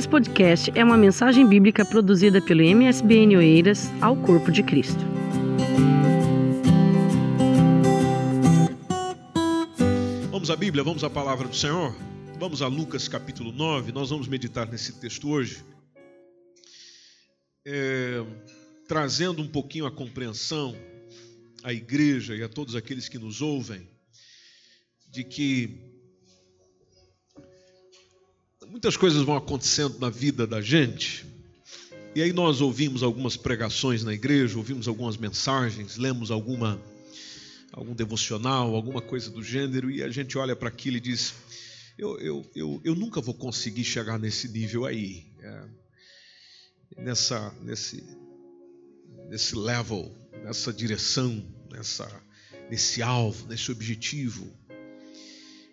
Esse podcast é uma mensagem bíblica produzida pelo MSBN Oeiras ao Corpo de Cristo. Vamos à Bíblia, vamos à palavra do Senhor. Vamos a Lucas capítulo 9, nós vamos meditar nesse texto hoje. É, trazendo um pouquinho a compreensão à igreja e a todos aqueles que nos ouvem, de que muitas coisas vão acontecendo na vida da gente, e aí nós ouvimos algumas pregações na igreja, ouvimos algumas mensagens, lemos alguma algum devocional, alguma coisa do gênero, e a gente olha para aquilo e diz: eu, eu, eu, eu nunca vou conseguir chegar nesse nível aí, é, nessa, nesse, nesse level, nessa direção, nessa, nesse alvo, nesse objetivo.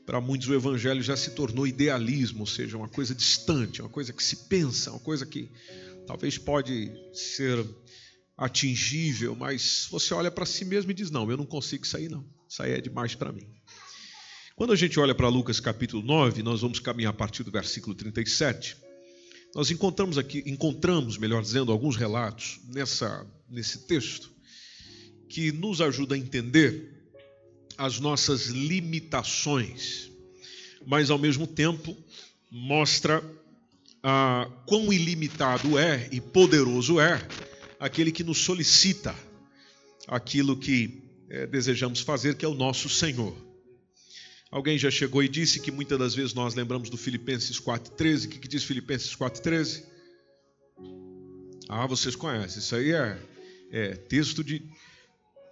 Para muitos o evangelho já se tornou idealismo, ou seja, uma coisa distante, uma coisa que se pensa, uma coisa que talvez pode ser atingível, mas você olha para si mesmo e diz: Não, eu não consigo sair, não. Isso aí é demais para mim. Quando a gente olha para Lucas capítulo 9, nós vamos caminhar a partir do versículo 37. Nós encontramos aqui, encontramos, melhor dizendo, alguns relatos nessa, nesse texto que nos ajuda a entender as nossas limitações, mas ao mesmo tempo mostra ah, quão ilimitado é e poderoso é aquele que nos solicita aquilo que é, desejamos fazer, que é o nosso Senhor. Alguém já chegou e disse que muitas das vezes nós lembramos do Filipenses 4,13. O que, que diz Filipenses 4,13? Ah, vocês conhecem. Isso aí é, é texto de.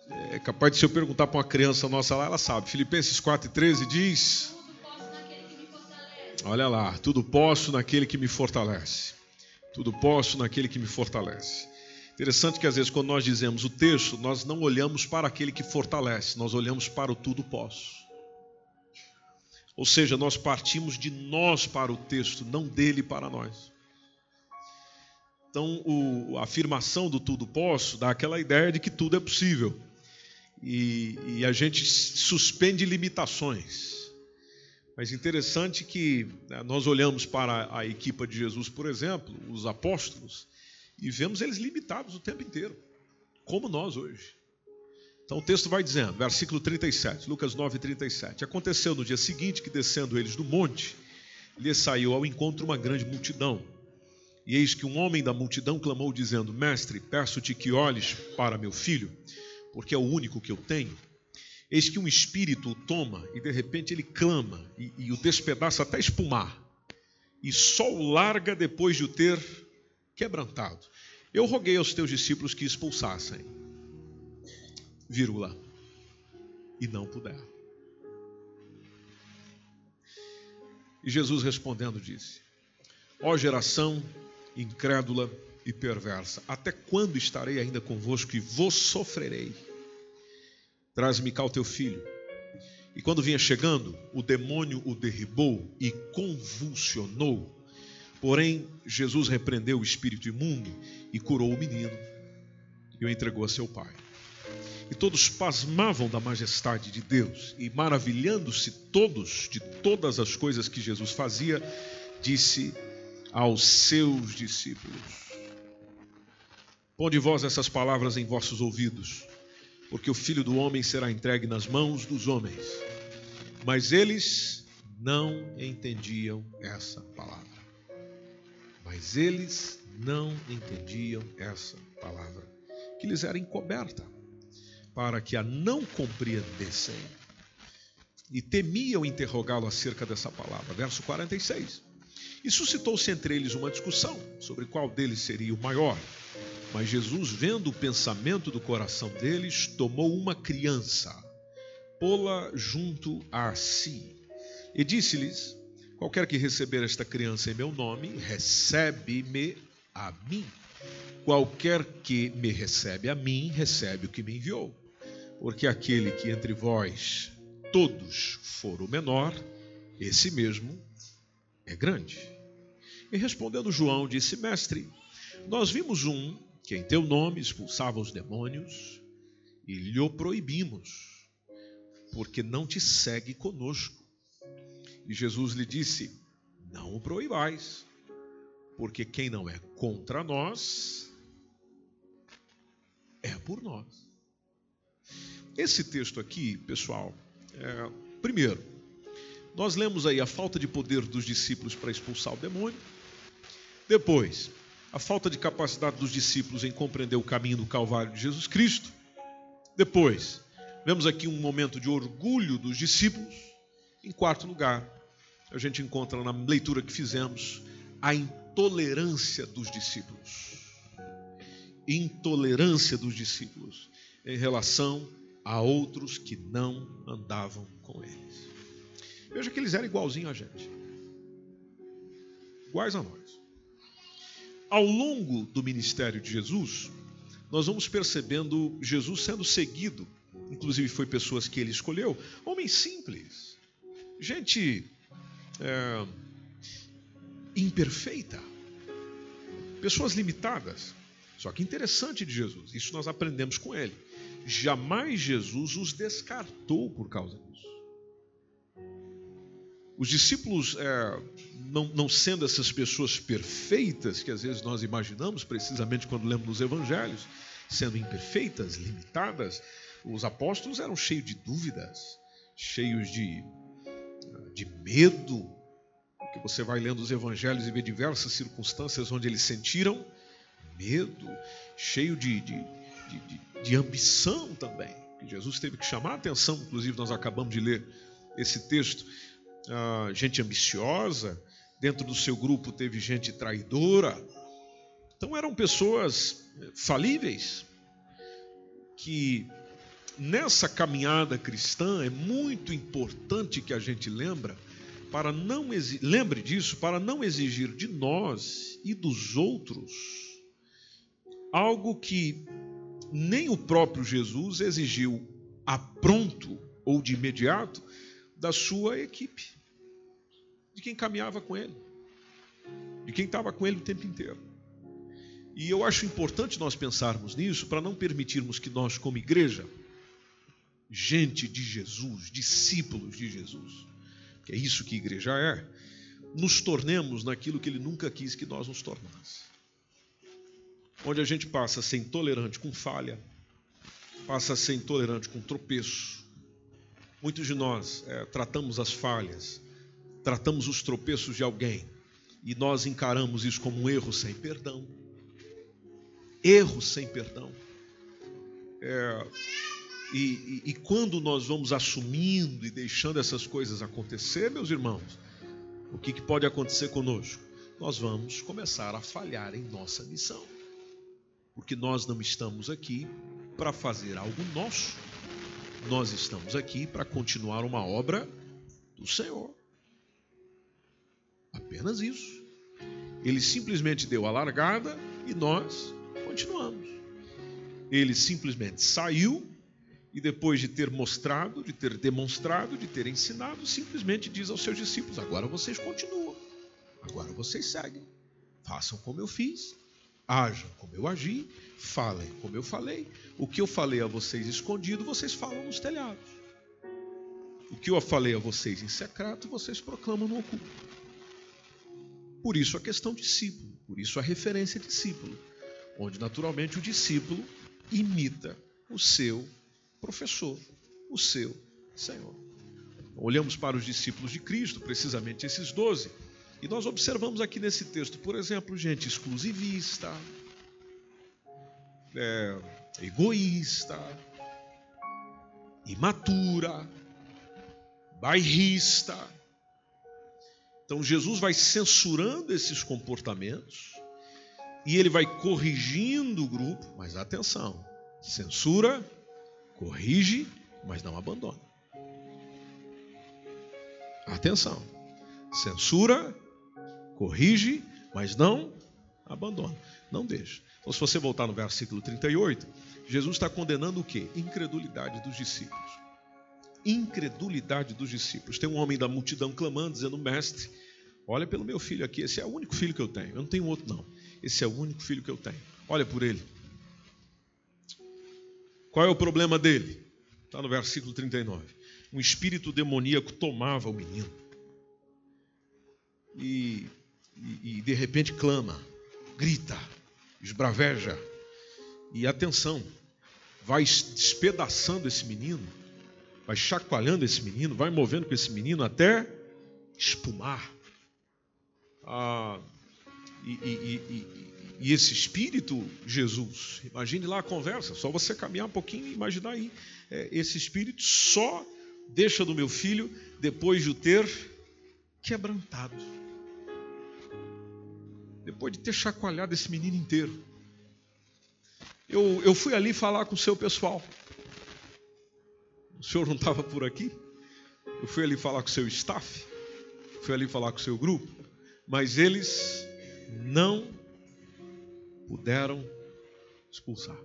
É capaz de se eu perguntar para uma criança nossa lá, ela sabe. Filipenses 4,13 diz. Olha lá, tudo posso naquele que me fortalece. Tudo posso naquele que me fortalece. Interessante que às vezes quando nós dizemos o texto, nós não olhamos para aquele que fortalece, nós olhamos para o tudo posso. Ou seja, nós partimos de nós para o texto, não dele para nós. Então, o, a afirmação do tudo posso dá aquela ideia de que tudo é possível. E, e a gente suspende limitações. Mas interessante que né, nós olhamos para a equipa de Jesus, por exemplo, os apóstolos, e vemos eles limitados o tempo inteiro, como nós hoje. Então o texto vai dizendo, versículo 37, Lucas 9, 37. Aconteceu no dia seguinte que, descendo eles do monte, lhe saiu ao encontro uma grande multidão. E eis que um homem da multidão clamou, dizendo: Mestre, peço-te que olhes para meu filho, porque é o único que eu tenho. Eis que um espírito o toma e de repente ele clama e, e o despedaça até espumar, e só o larga depois de o ter quebrantado. Eu roguei aos teus discípulos que expulsassem, vírgula, e não puderam. E Jesus respondendo disse: Ó geração incrédula e perversa, até quando estarei ainda convosco e vos sofrerei? Traz-me cá o teu filho. E quando vinha chegando, o demônio o derribou e convulsionou Porém, Jesus repreendeu o espírito imundo e curou o menino e o entregou a seu pai. E todos pasmavam da majestade de Deus e, maravilhando-se todos de todas as coisas que Jesus fazia, disse aos seus discípulos: Ponde vós essas palavras em vossos ouvidos, porque o filho do homem será entregue nas mãos dos homens. Mas eles não entendiam essa palavra. Mas eles não entendiam essa palavra, que lhes era encoberta, para que a não compreendessem. E temiam interrogá-lo acerca dessa palavra. Verso 46. E suscitou-se entre eles uma discussão sobre qual deles seria o maior. Mas Jesus, vendo o pensamento do coração deles, tomou uma criança, pô-la junto a si, e disse-lhes: Qualquer que receber esta criança em meu nome, recebe-me a mim. Qualquer que me recebe a mim, recebe o que me enviou. Porque aquele que entre vós todos for o menor, esse mesmo é grande. E respondendo João, disse: Mestre, nós vimos um que em teu nome expulsava os demônios e lhe o proibimos, porque não te segue conosco. E Jesus lhe disse: Não o proibais, Porque quem não é contra nós é por nós. Esse texto aqui, pessoal, é, primeiro, nós lemos aí a falta de poder dos discípulos para expulsar o demônio. Depois, a falta de capacidade dos discípulos em compreender o caminho do Calvário de Jesus Cristo. Depois, vemos aqui um momento de orgulho dos discípulos. Em quarto lugar, a gente encontra na leitura que fizemos a intolerância dos discípulos. Intolerância dos discípulos em relação a outros que não andavam com eles. Veja que eles eram igualzinhos a gente. Iguais a nós. Ao longo do ministério de Jesus, nós vamos percebendo Jesus sendo seguido, inclusive foi pessoas que ele escolheu, homens simples, gente é, imperfeita, pessoas limitadas. Só que interessante de Jesus, isso nós aprendemos com ele. Jamais Jesus os descartou por causa disso. Os discípulos, é, não, não sendo essas pessoas perfeitas que às vezes nós imaginamos, precisamente quando lemos nos evangelhos, sendo imperfeitas, limitadas, os apóstolos eram cheios de dúvidas, cheios de, de medo, que você vai lendo os evangelhos e vê diversas circunstâncias onde eles sentiram medo, cheio de, de, de, de ambição também. Jesus teve que chamar a atenção, inclusive nós acabamos de ler esse texto. Ah, gente ambiciosa, dentro do seu grupo teve gente traidora. Então eram pessoas falíveis que nessa caminhada cristã é muito importante que a gente lembra para não lembre disso para não exigir de nós e dos outros algo que nem o próprio Jesus exigiu a pronto ou de imediato da sua equipe, de quem caminhava com ele, de quem estava com ele o tempo inteiro. E eu acho importante nós pensarmos nisso para não permitirmos que nós, como igreja, gente de Jesus, discípulos de Jesus, que é isso que igreja é, nos tornemos naquilo que ele nunca quis que nós nos tornássemos onde a gente passa a ser intolerante com falha, passa a ser intolerante com tropeço. Muitos de nós é, tratamos as falhas, tratamos os tropeços de alguém e nós encaramos isso como um erro sem perdão. Erro sem perdão. É, e, e, e quando nós vamos assumindo e deixando essas coisas acontecer, meus irmãos, o que, que pode acontecer conosco? Nós vamos começar a falhar em nossa missão porque nós não estamos aqui para fazer algo nosso, nós estamos aqui para continuar uma obra do Senhor. Apenas isso. Ele simplesmente deu a largada e nós continuamos. Ele simplesmente saiu e depois de ter mostrado, de ter demonstrado, de ter ensinado, simplesmente diz aos seus discípulos: agora vocês continuam, agora vocês seguem, façam como eu fiz, Ajam como eu agi, falem como eu falei. O que eu falei a vocês escondido, vocês falam nos telhados. O que eu falei a vocês em secreto, vocês proclamam no oculto. Por isso a questão discípulo, por isso a referência discípulo, onde naturalmente o discípulo imita o seu professor, o seu Senhor. Olhamos para os discípulos de Cristo, precisamente esses doze e nós observamos aqui nesse texto, por exemplo, gente exclusivista, é, egoísta, imatura, bairrista. Então Jesus vai censurando esses comportamentos e ele vai corrigindo o grupo, mas atenção, censura, corrige, mas não abandona. Atenção, censura, corrige, mas não abandona, não deixa. Então, se você voltar no versículo 38, Jesus está condenando o quê? Incredulidade dos discípulos. Incredulidade dos discípulos. Tem um homem da multidão clamando, dizendo: Mestre, olha pelo meu filho aqui, esse é o único filho que eu tenho. Eu não tenho outro, não. Esse é o único filho que eu tenho. Olha por ele. Qual é o problema dele? Está no versículo 39. Um espírito demoníaco tomava o menino. E e, e de repente clama, grita, esbraveja. E atenção, vai despedaçando esse menino, vai chacoalhando esse menino, vai movendo com esse menino até espumar. Ah, e, e, e, e, esse espírito, Jesus, imagine lá a conversa, só você caminhar um pouquinho e imaginar aí. É, esse espírito só deixa do meu filho depois de o ter quebrantado. Depois de ter chacoalhado esse menino inteiro. Eu, eu fui ali falar com o seu pessoal. O senhor não estava por aqui? Eu fui ali falar com o seu staff. Fui ali falar com o seu grupo. Mas eles não puderam expulsar.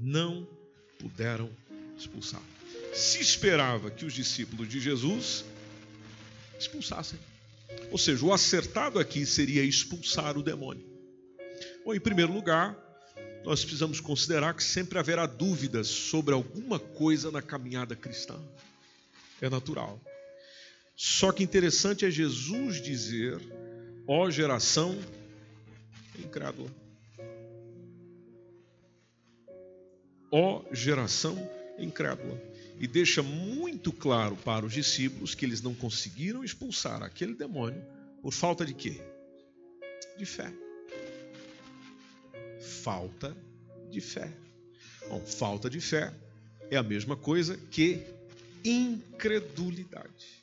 Não puderam expulsar. Se esperava que os discípulos de Jesus expulsassem. Ou seja, o acertado aqui seria expulsar o demônio. Bom, em primeiro lugar, nós precisamos considerar que sempre haverá dúvidas sobre alguma coisa na caminhada cristã. É natural. Só que interessante é Jesus dizer: ó geração incrédula. Ó geração incrédula. E deixa muito claro para os discípulos que eles não conseguiram expulsar aquele demônio por falta de quê? De fé falta de fé. Bom, falta de fé é a mesma coisa que incredulidade.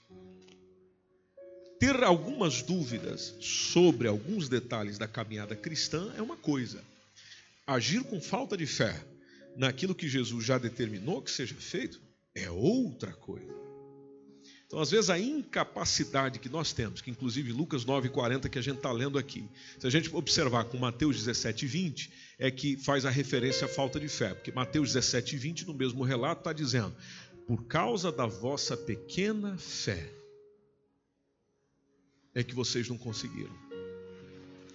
Ter algumas dúvidas sobre alguns detalhes da caminhada cristã é uma coisa. Agir com falta de fé naquilo que Jesus já determinou que seja feito é outra coisa. Então, às vezes, a incapacidade que nós temos, que inclusive Lucas 9,40 que a gente está lendo aqui, se a gente observar com Mateus 17, 20, é que faz a referência à falta de fé, porque Mateus 17, 20, no mesmo relato, está dizendo: por causa da vossa pequena fé, é que vocês não conseguiram.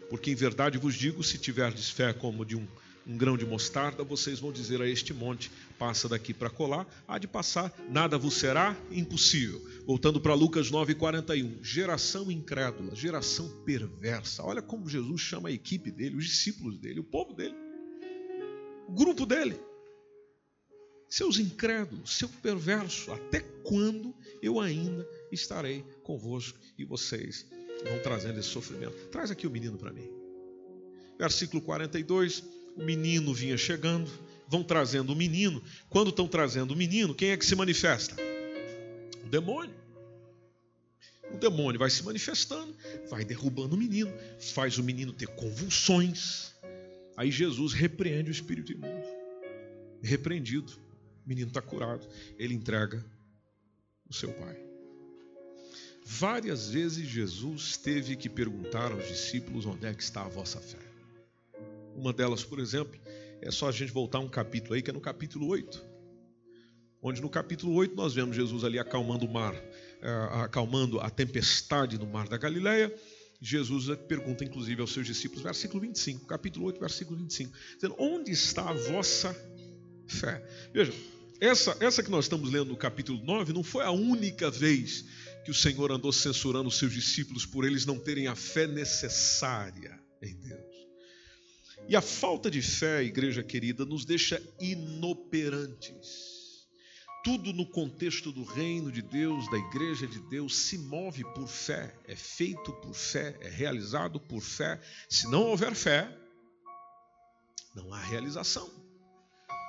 Porque em verdade vos digo: se tiverdes fé como de um um grão de mostarda, vocês vão dizer a este monte: passa daqui para colar, há de passar, nada vos será impossível. Voltando para Lucas 9,41, geração incrédula, geração perversa. Olha como Jesus chama a equipe dele, os discípulos dele, o povo dele, o grupo dele. Seus incrédulos, seu perverso, até quando eu ainda estarei convosco e vocês vão trazendo esse sofrimento? Traz aqui o menino para mim. Versículo 42 o menino vinha chegando, vão trazendo o menino. Quando estão trazendo o menino, quem é que se manifesta? O demônio. O demônio vai se manifestando, vai derrubando o menino, faz o menino ter convulsões. Aí Jesus repreende o espírito imundo. Repreendido. O menino está curado. Ele entrega o seu pai. Várias vezes Jesus teve que perguntar aos discípulos onde é que está a vossa fé. Uma delas, por exemplo, é só a gente voltar um capítulo aí, que é no capítulo 8. Onde no capítulo 8 nós vemos Jesus ali acalmando o mar, é, acalmando a tempestade no mar da Galileia. Jesus pergunta, inclusive, aos seus discípulos, versículo 25, capítulo 8, versículo 25, dizendo: Onde está a vossa fé? Veja, essa, essa que nós estamos lendo no capítulo 9 não foi a única vez que o Senhor andou censurando os seus discípulos por eles não terem a fé necessária em Deus. E a falta de fé, igreja querida, nos deixa inoperantes. Tudo no contexto do reino de Deus, da igreja de Deus, se move por fé, é feito por fé, é realizado por fé. Se não houver fé, não há realização.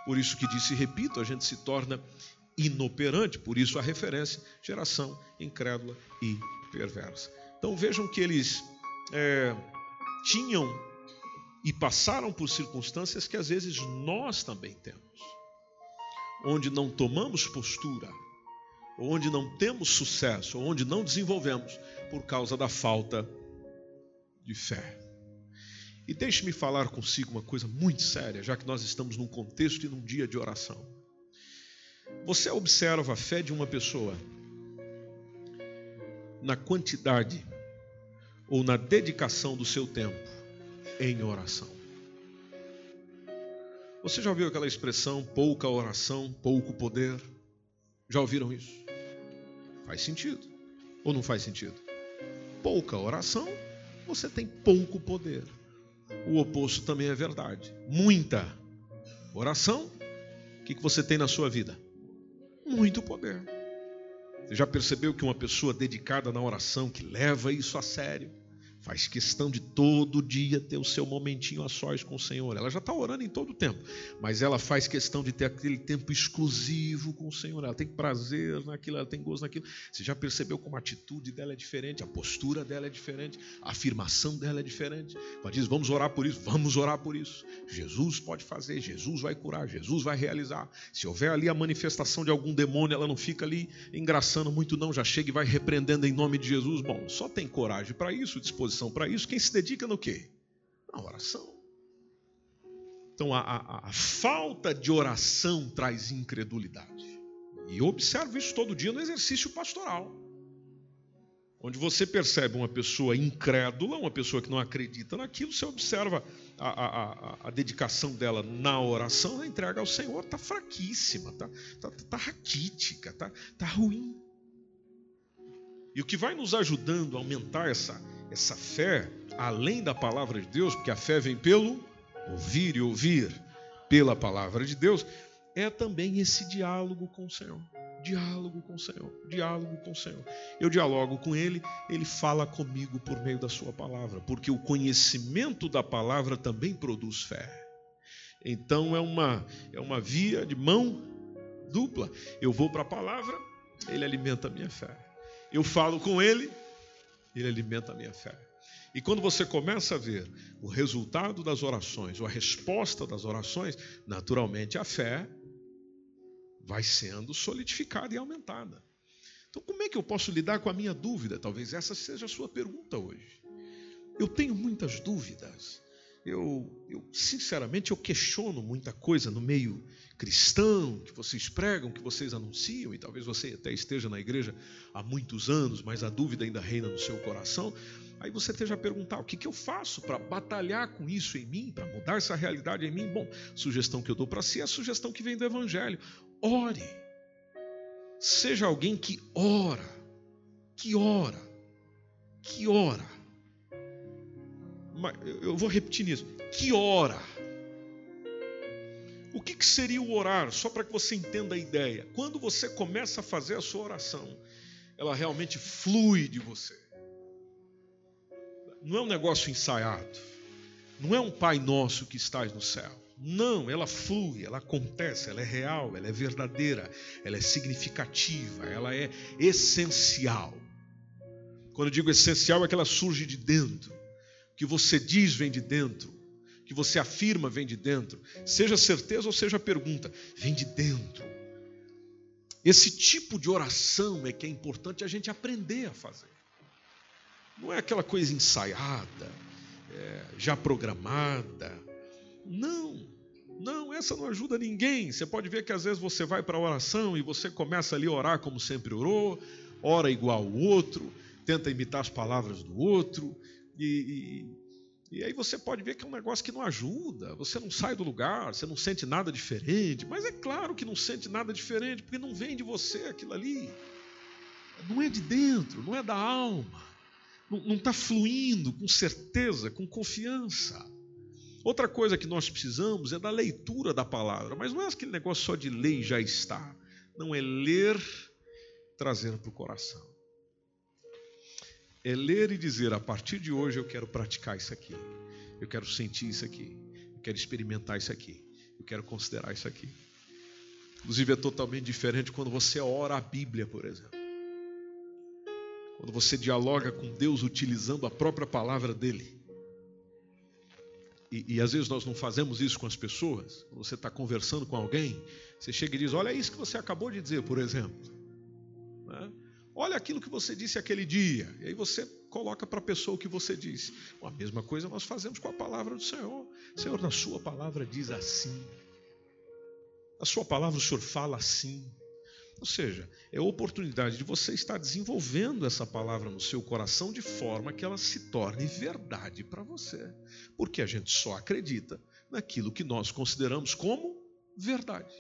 Por isso que disse, repito, a gente se torna inoperante, por isso a referência, geração incrédula e perversa. Então vejam que eles é, tinham e passaram por circunstâncias que às vezes nós também temos, onde não tomamos postura, onde não temos sucesso, onde não desenvolvemos por causa da falta de fé. E deixe-me falar consigo uma coisa muito séria, já que nós estamos num contexto e num dia de oração. Você observa a fé de uma pessoa na quantidade ou na dedicação do seu tempo em oração. Você já ouviu aquela expressão pouca oração, pouco poder? Já ouviram isso? Faz sentido ou não faz sentido? pouca oração, você tem pouco poder. O oposto também é verdade. Muita oração, o que você tem na sua vida? Muito poder. Você já percebeu que uma pessoa dedicada na oração, que leva isso a sério, faz questão de todo dia ter o seu momentinho a sós com o Senhor. Ela já está orando em todo o tempo, mas ela faz questão de ter aquele tempo exclusivo com o Senhor. Ela tem prazer naquilo, ela tem gozo naquilo. Você já percebeu como a atitude dela é diferente, a postura dela é diferente, a afirmação dela é diferente. Ela diz: Vamos orar por isso, vamos orar por isso. Jesus pode fazer, Jesus vai curar, Jesus vai realizar. Se houver ali a manifestação de algum demônio, ela não fica ali engraçando muito, não. Já chega e vai repreendendo em nome de Jesus. Bom, só tem coragem para isso, disposição disposição para isso, quem se dedica no quê? Na oração. Então a, a, a falta de oração traz incredulidade. E eu observo isso todo dia no exercício pastoral. Onde você percebe uma pessoa incrédula, uma pessoa que não acredita naquilo, você observa a, a, a, dedicação dela na oração, na entrega ao Senhor, está fraquíssima, está tá, tá raquítica, está tá ruim. E o que vai nos ajudando a aumentar essa, essa fé, além da palavra de Deus, porque a fé vem pelo ouvir e ouvir pela palavra de Deus, é também esse diálogo com o Senhor. Diálogo com o Senhor, diálogo com o Senhor. Eu dialogo com Ele, Ele fala comigo por meio da Sua palavra, porque o conhecimento da palavra também produz fé. Então é uma, é uma via de mão dupla. Eu vou para a palavra, Ele alimenta a minha fé. Eu falo com Ele, ele alimenta a minha fé. E quando você começa a ver o resultado das orações, ou a resposta das orações, naturalmente a fé vai sendo solidificada e aumentada. Então, como é que eu posso lidar com a minha dúvida? Talvez essa seja a sua pergunta hoje. Eu tenho muitas dúvidas. Eu, eu, sinceramente, eu questiono muita coisa no meio cristão que vocês pregam, que vocês anunciam, e talvez você até esteja na igreja há muitos anos, mas a dúvida ainda reina no seu coração. Aí você esteja a perguntar: o que, que eu faço para batalhar com isso em mim, para mudar essa realidade em mim? Bom, sugestão que eu dou para si é a sugestão que vem do Evangelho. Ore. Seja alguém que ora, que ora, que ora eu vou repetir nisso. Que ora? O que, que seria o orar? Só para que você entenda a ideia. Quando você começa a fazer a sua oração, ela realmente flui de você. Não é um negócio ensaiado. Não é um Pai Nosso que estás no céu. Não, ela flui, ela acontece, ela é real, ela é verdadeira, ela é significativa, ela é essencial. Quando eu digo essencial, é que ela surge de dentro que você diz vem de dentro, que você afirma vem de dentro, seja certeza ou seja pergunta, vem de dentro. Esse tipo de oração é que é importante a gente aprender a fazer. Não é aquela coisa ensaiada, é, já programada. Não, não, essa não ajuda ninguém. Você pode ver que às vezes você vai para a oração e você começa ali a orar como sempre orou, ora igual o outro, tenta imitar as palavras do outro, e, e, e, aí você pode ver que é um negócio que não ajuda, você não sai do lugar, você não sente nada diferente, mas é claro que não sente nada diferente, porque não vem de você aquilo ali, não é de dentro, não é da alma, não está fluindo com certeza, com confiança. Outra coisa que nós precisamos é da leitura da palavra, mas não é aquele negócio só de ler e já está, não é ler, trazer para o coração é ler e dizer: a partir de hoje eu quero praticar isso aqui, eu quero sentir isso aqui, eu quero experimentar isso aqui, eu quero considerar isso aqui. Inclusive é totalmente diferente quando você ora a Bíblia, por exemplo. Quando você dialoga com Deus utilizando a própria palavra dele. E, e, às vezes nós não fazemos isso com as pessoas. Quando você está conversando com alguém, você chega e diz: Olha isso que você acabou de dizer, por exemplo. Né? Olha aquilo que você disse aquele dia. E aí você coloca para a pessoa o que você disse. A mesma coisa nós fazemos com a palavra do Senhor. Senhor, na sua palavra diz assim. A sua palavra o Senhor fala assim. Ou seja, é oportunidade de você estar desenvolvendo essa palavra no seu coração de forma que ela se torne verdade para você. Porque a gente só acredita naquilo que nós consideramos como verdade.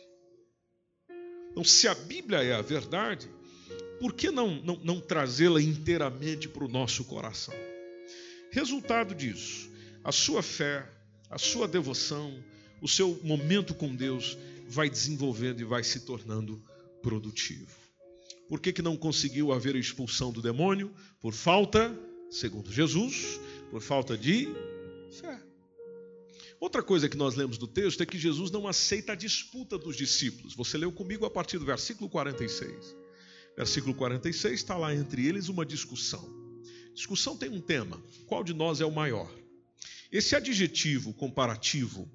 Então, se a Bíblia é a verdade, por que não, não, não trazê-la inteiramente para o nosso coração? Resultado disso, a sua fé, a sua devoção, o seu momento com Deus vai desenvolvendo e vai se tornando produtivo. Por que, que não conseguiu haver a expulsão do demônio? Por falta, segundo Jesus, por falta de fé. Outra coisa que nós lemos do texto é que Jesus não aceita a disputa dos discípulos. Você leu comigo a partir do versículo 46. Versículo 46 está lá entre eles uma discussão. discussão tem um tema: qual de nós é o maior? Esse adjetivo comparativo,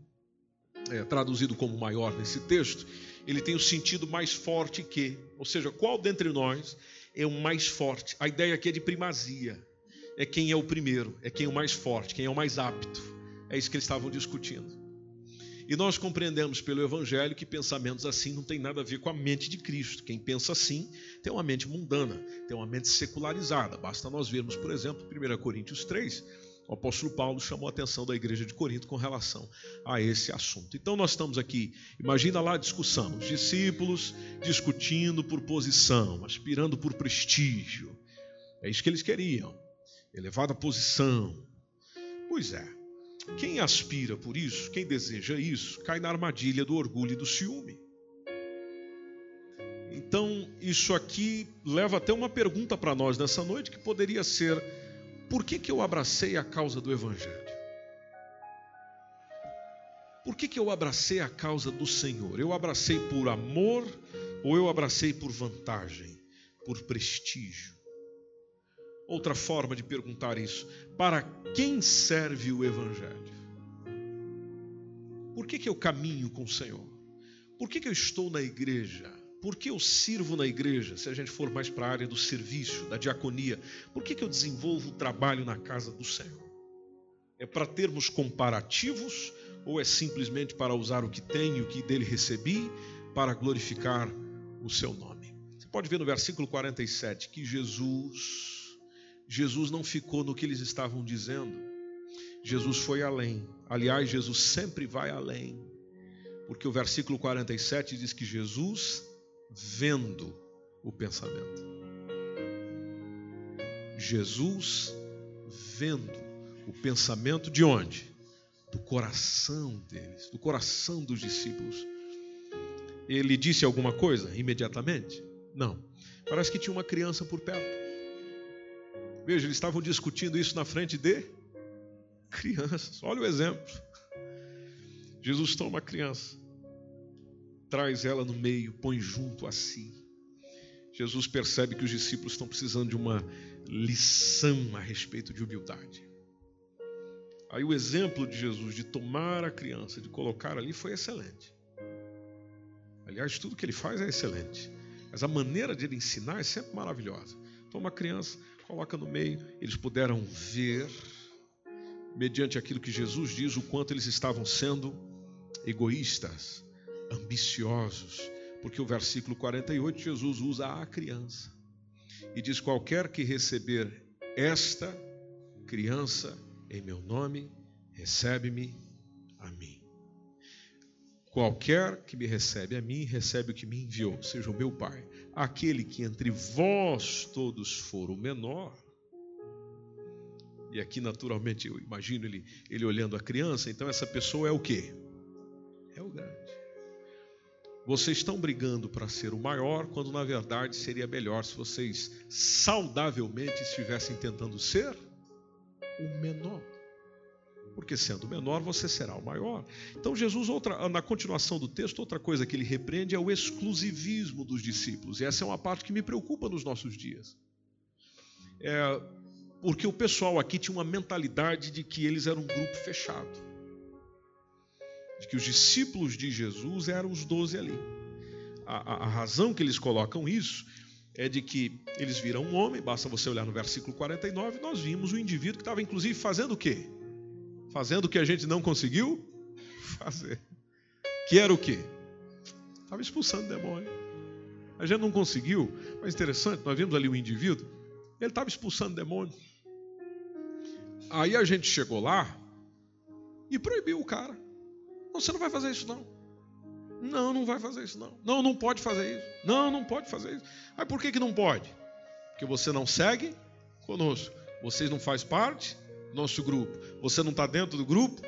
é, traduzido como maior nesse texto, ele tem o sentido mais forte que, ou seja, qual dentre nós é o mais forte? A ideia aqui é de primazia, é quem é o primeiro, é quem é o mais forte, quem é o mais apto. É isso que eles estavam discutindo. E nós compreendemos pelo Evangelho que pensamentos assim não tem nada a ver com a mente de Cristo. Quem pensa assim tem uma mente mundana, tem uma mente secularizada. Basta nós vermos, por exemplo, 1 Coríntios 3, o apóstolo Paulo chamou a atenção da igreja de Corinto com relação a esse assunto. Então nós estamos aqui, imagina lá a discussão, os discípulos discutindo por posição, aspirando por prestígio. É isso que eles queriam, elevada posição. Pois é, quem aspira por isso, quem deseja isso, cai na armadilha do orgulho e do ciúme. Então, isso aqui leva até uma pergunta para nós nessa noite que poderia ser: por que, que eu abracei a causa do Evangelho? Por que, que eu abracei a causa do Senhor? Eu abracei por amor ou eu abracei por vantagem, por prestígio? Outra forma de perguntar isso: para quem serve o Evangelho? Por que, que eu caminho com o Senhor? Por que, que eu estou na igreja? Por que eu sirvo na igreja? Se a gente for mais para a área do serviço, da diaconia, por que, que eu desenvolvo o trabalho na casa do Senhor? É para termos comparativos ou é simplesmente para usar o que tenho, o que dele recebi, para glorificar o seu nome? Você pode ver no versículo 47 que Jesus Jesus não ficou no que eles estavam dizendo. Jesus foi além. Aliás, Jesus sempre vai além. Porque o versículo 47 diz que Jesus, vendo o pensamento. Jesus, vendo o pensamento de onde? Do coração deles, do coração dos discípulos. Ele disse alguma coisa imediatamente? Não. Parece que tinha uma criança por perto. Veja, eles estavam discutindo isso na frente de crianças. Olha o exemplo. Jesus toma uma criança, traz ela no meio, põe junto a si. Jesus percebe que os discípulos estão precisando de uma lição a respeito de humildade. Aí o exemplo de Jesus de tomar a criança, de colocar ali, foi excelente. Aliás, tudo que ele faz é excelente. Mas a maneira de ele ensinar é sempre maravilhosa. Toma a criança, coloca no meio, eles puderam ver, mediante aquilo que Jesus diz, o quanto eles estavam sendo egoístas, ambiciosos, porque o versículo 48, Jesus usa a criança e diz: Qualquer que receber esta criança em meu nome, recebe-me. Qualquer que me recebe a mim, recebe o que me enviou, seja o meu Pai. Aquele que entre vós todos for o menor. E aqui, naturalmente, eu imagino ele, ele olhando a criança, então essa pessoa é o quê? É o grande. Vocês estão brigando para ser o maior, quando na verdade seria melhor se vocês saudavelmente estivessem tentando ser o menor porque sendo menor você será o maior. Então Jesus, outra, na continuação do texto, outra coisa que ele repreende é o exclusivismo dos discípulos. E essa é uma parte que me preocupa nos nossos dias. É, porque o pessoal aqui tinha uma mentalidade de que eles eram um grupo fechado. De que os discípulos de Jesus eram os doze ali. A, a, a razão que eles colocam isso é de que eles viram um homem, basta você olhar no versículo 49, nós vimos um indivíduo que estava inclusive fazendo o quê? Fazendo o que a gente não conseguiu fazer. Que era o quê? Estava expulsando demônio. A gente não conseguiu, mas interessante, nós vimos ali um indivíduo, ele estava expulsando demônio. Aí a gente chegou lá e proibiu o cara. Não, você não vai fazer isso não. Não, não vai fazer isso, não. Não, não pode fazer isso. Não, não pode fazer isso. Aí por que, que não pode? Porque você não segue conosco. Vocês não faz parte nosso grupo. Você não está dentro do grupo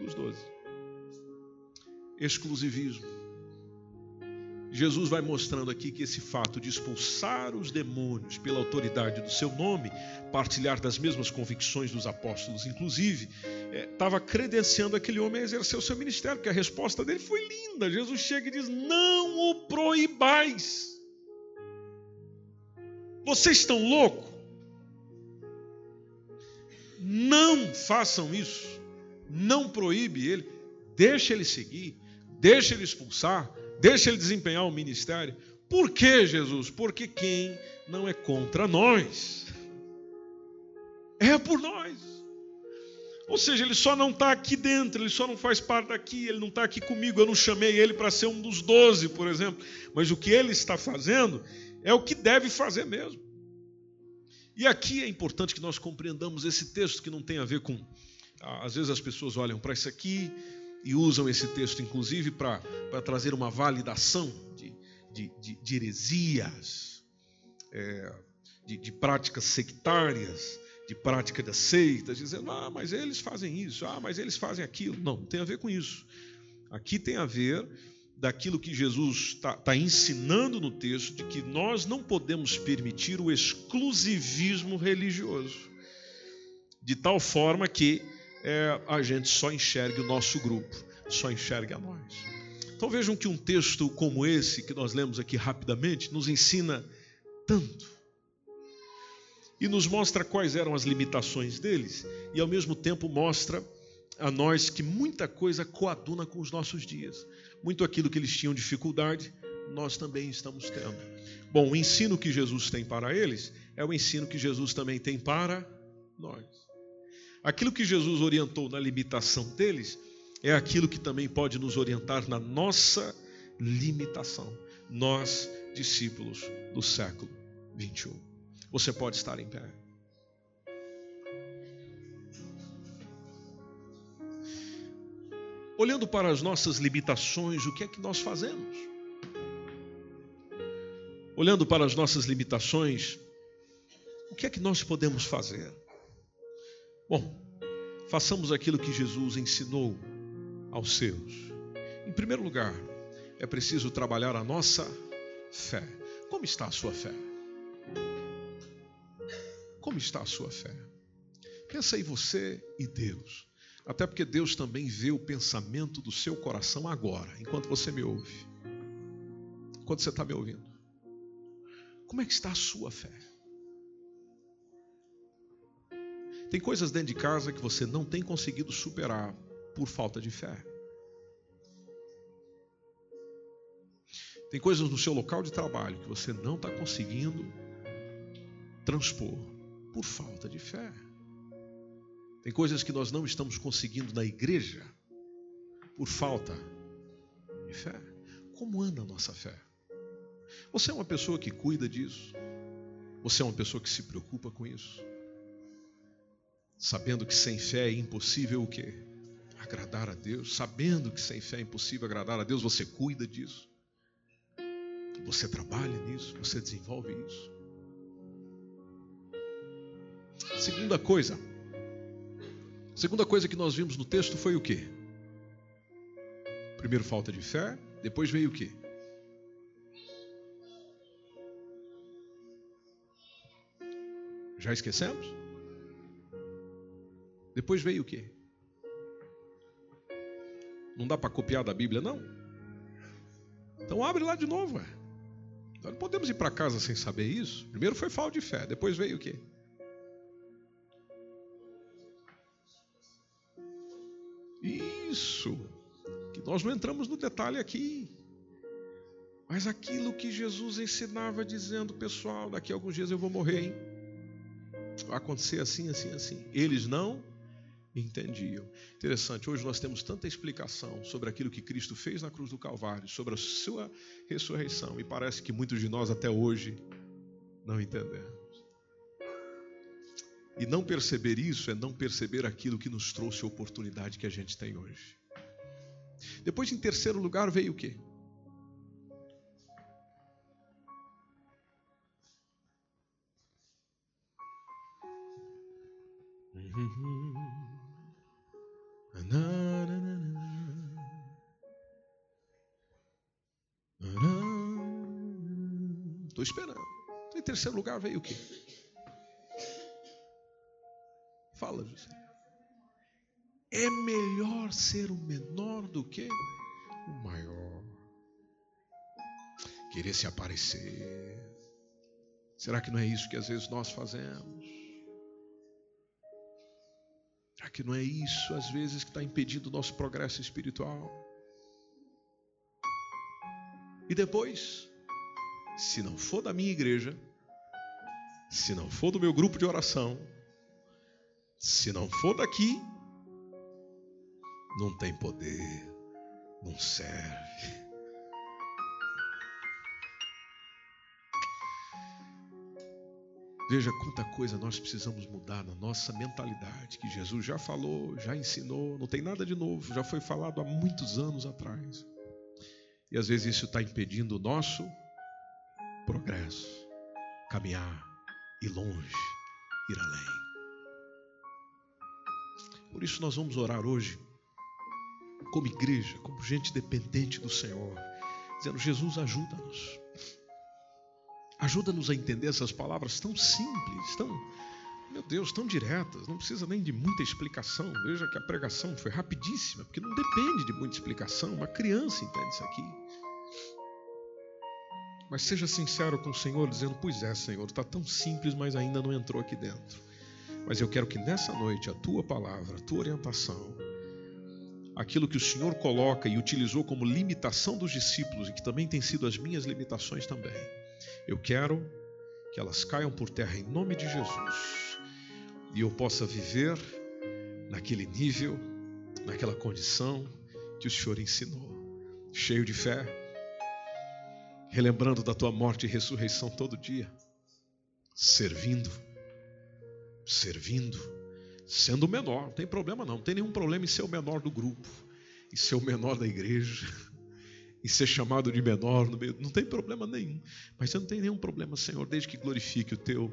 dos doze. Exclusivismo. Jesus vai mostrando aqui que esse fato de expulsar os demônios pela autoridade do seu nome, partilhar das mesmas convicções dos apóstolos, inclusive, estava é, credenciando aquele homem a exercer o seu ministério, porque a resposta dele foi linda. Jesus chega e diz: Não o proibais. Vocês estão loucos? Não façam isso. Não proíbe ele. Deixa ele seguir. Deixa ele expulsar deixa ele desempenhar o ministério. Por que, Jesus? Porque quem não é contra nós é por nós. Ou seja, ele só não está aqui dentro, ele só não faz parte daqui, ele não está aqui comigo. Eu não chamei ele para ser um dos doze, por exemplo. Mas o que ele está fazendo é o que deve fazer mesmo. E aqui é importante que nós compreendamos esse texto que não tem a ver com. Às vezes as pessoas olham para isso aqui e usam esse texto, inclusive, para trazer uma validação de, de, de, de heresias, é, de, de práticas sectárias, de prática das seitas, dizendo, ah, mas eles fazem isso, ah, mas eles fazem aquilo. Não, não tem a ver com isso. Aqui tem a ver daquilo que Jesus está tá ensinando no texto, de que nós não podemos permitir o exclusivismo religioso, de tal forma que é, a gente só enxergue o nosso grupo, só enxergue a nós. Então vejam que um texto como esse, que nós lemos aqui rapidamente, nos ensina tanto. E nos mostra quais eram as limitações deles, e ao mesmo tempo mostra a nós que muita coisa coaduna com os nossos dias. Muito aquilo que eles tinham dificuldade, nós também estamos tendo. Bom, o ensino que Jesus tem para eles é o ensino que Jesus também tem para nós. Aquilo que Jesus orientou na limitação deles é aquilo que também pode nos orientar na nossa limitação. Nós, discípulos do século 21. Você pode estar em pé. Olhando para as nossas limitações, o que é que nós fazemos? Olhando para as nossas limitações, o que é que nós podemos fazer? Bom, façamos aquilo que Jesus ensinou aos seus. Em primeiro lugar, é preciso trabalhar a nossa fé. Como está a sua fé? Como está a sua fé? Pensa aí você e Deus. Até porque Deus também vê o pensamento do seu coração agora, enquanto você me ouve. Enquanto você está me ouvindo. Como é que está a sua fé? Tem coisas dentro de casa que você não tem conseguido superar por falta de fé. Tem coisas no seu local de trabalho que você não está conseguindo transpor por falta de fé. Tem coisas que nós não estamos conseguindo na igreja por falta de fé. Como anda a nossa fé? Você é uma pessoa que cuida disso? Você é uma pessoa que se preocupa com isso? sabendo que sem fé é impossível o quê? Agradar a Deus. Sabendo que sem fé é impossível agradar a Deus, você cuida disso. Você trabalha nisso, você desenvolve isso. Segunda coisa. Segunda coisa que nós vimos no texto foi o quê? Primeiro falta de fé, depois veio o quê? Já esquecemos? Depois veio o quê? Não dá para copiar da Bíblia, não? Então abre lá de novo. Ué. Nós não podemos ir para casa sem saber isso. Primeiro foi falta de fé, depois veio o quê? Isso. Que nós não entramos no detalhe aqui. Mas aquilo que Jesus ensinava dizendo, pessoal, daqui a alguns dias eu vou morrer, hein? Vai acontecer assim, assim, assim. Eles não entendiam. Interessante, hoje nós temos tanta explicação sobre aquilo que Cristo fez na cruz do Calvário, sobre a sua ressurreição, e parece que muitos de nós até hoje não entendemos. E não perceber isso é não perceber aquilo que nos trouxe a oportunidade que a gente tem hoje. Depois, em terceiro lugar, veio o quê? Estou esperando. Em terceiro lugar veio o quê? Fala, José. É melhor ser o menor do que o maior. Querer se aparecer. Será que não é isso que às vezes nós fazemos? Será que não é isso às vezes que está impedindo o nosso progresso espiritual? E depois, se não for da minha igreja, se não for do meu grupo de oração, se não for daqui, não tem poder, não serve. Veja quanta coisa nós precisamos mudar na nossa mentalidade, que Jesus já falou, já ensinou, não tem nada de novo, já foi falado há muitos anos atrás. E às vezes isso está impedindo o nosso progresso, caminhar, ir longe, ir além. Por isso nós vamos orar hoje, como igreja, como gente dependente do Senhor, dizendo: Jesus, ajuda-nos. Ajuda-nos a entender essas palavras tão simples, tão, meu Deus, tão diretas, não precisa nem de muita explicação. Veja que a pregação foi rapidíssima, porque não depende de muita explicação. Uma criança entende isso aqui. Mas seja sincero com o Senhor, dizendo: Pois é, Senhor, está tão simples, mas ainda não entrou aqui dentro. Mas eu quero que nessa noite a tua palavra, a tua orientação, aquilo que o Senhor coloca e utilizou como limitação dos discípulos, e que também tem sido as minhas limitações também, eu quero que elas caiam por terra em nome de Jesus e eu possa viver naquele nível, naquela condição que o Senhor ensinou, cheio de fé, relembrando da tua morte e ressurreição todo dia, servindo servindo, sendo o menor, não tem problema não, não tem nenhum problema em ser o menor do grupo, em ser o menor da igreja, em ser chamado de menor no meio, não tem problema nenhum. Mas você não tem nenhum problema, Senhor, desde que glorifique o teu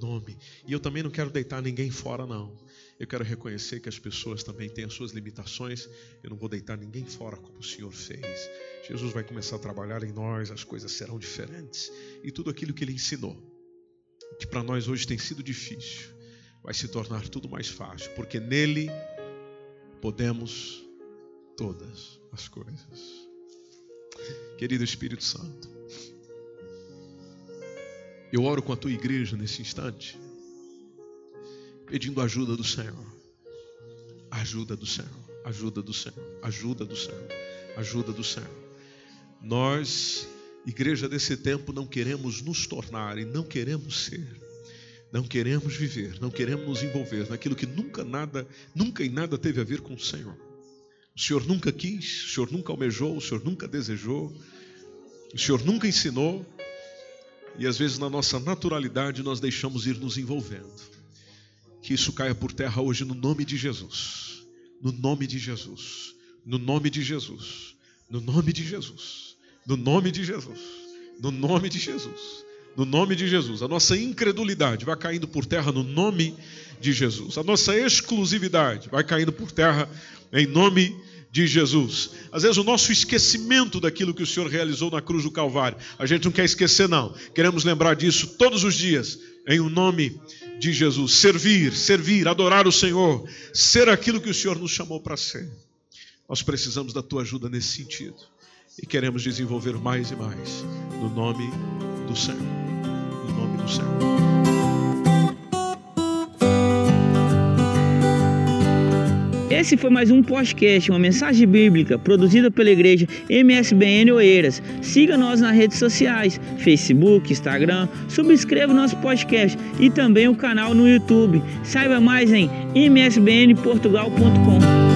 nome. E eu também não quero deitar ninguém fora, não. Eu quero reconhecer que as pessoas também têm as suas limitações. Eu não vou deitar ninguém fora como o Senhor fez. Jesus vai começar a trabalhar em nós, as coisas serão diferentes. E tudo aquilo que Ele ensinou, que para nós hoje tem sido difícil, vai se tornar tudo mais fácil, porque nele podemos todas as coisas. Querido Espírito Santo, eu oro com a tua igreja nesse instante, pedindo ajuda do Senhor. Ajuda do Senhor, ajuda do Senhor, ajuda do Senhor, ajuda do Senhor. Nós, igreja desse tempo, não queremos nos tornar e não queremos ser não queremos viver, não queremos nos envolver naquilo que nunca nada, nunca em nada teve a ver com o Senhor. O Senhor nunca quis, o Senhor nunca almejou, o Senhor nunca desejou, o Senhor nunca ensinou, e às vezes na nossa naturalidade nós deixamos ir nos envolvendo. Que isso caia por terra hoje no nome de Jesus. No nome de Jesus. No nome de Jesus. No nome de Jesus. No nome de Jesus. No nome de Jesus no nome de Jesus. A nossa incredulidade vai caindo por terra no nome de Jesus. A nossa exclusividade vai caindo por terra em nome de Jesus. Às vezes o nosso esquecimento daquilo que o Senhor realizou na cruz do Calvário, a gente não quer esquecer não. Queremos lembrar disso todos os dias em o nome de Jesus. Servir, servir, adorar o Senhor, ser aquilo que o Senhor nos chamou para ser. Nós precisamos da tua ajuda nesse sentido e queremos desenvolver mais e mais no nome do Senhor. No nome do Senhor. Esse foi mais um podcast, uma mensagem bíblica produzida pela igreja MSBN Oeiras. Siga nós nas redes sociais, Facebook, Instagram, subscreva nosso podcast e também o canal no YouTube. Saiba mais em msbnportugal.com.